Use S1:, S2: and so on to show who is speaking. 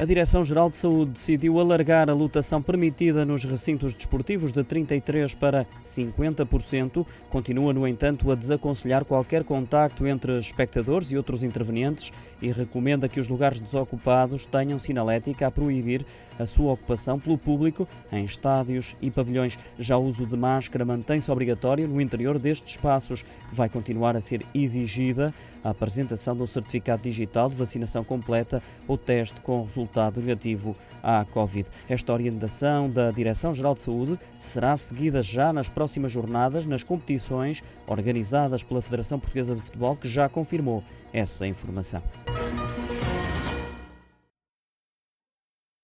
S1: A Direção-Geral de Saúde decidiu alargar a lotação permitida nos recintos desportivos de 33% para 50%. Continua, no entanto, a desaconselhar qualquer contacto entre espectadores e outros intervenientes e recomenda que os lugares desocupados tenham sinalética a proibir a sua ocupação pelo público em estádios e pavilhões. Já o uso de máscara mantém-se obrigatório no interior destes espaços. Vai continuar a ser exigida a apresentação do certificado digital de vacinação completa ou teste com resultado negativo à Covid. Esta orientação da Direção-Geral de Saúde será seguida já nas próximas jornadas nas competições organizadas pela Federação Portuguesa de Futebol, que já confirmou essa informação.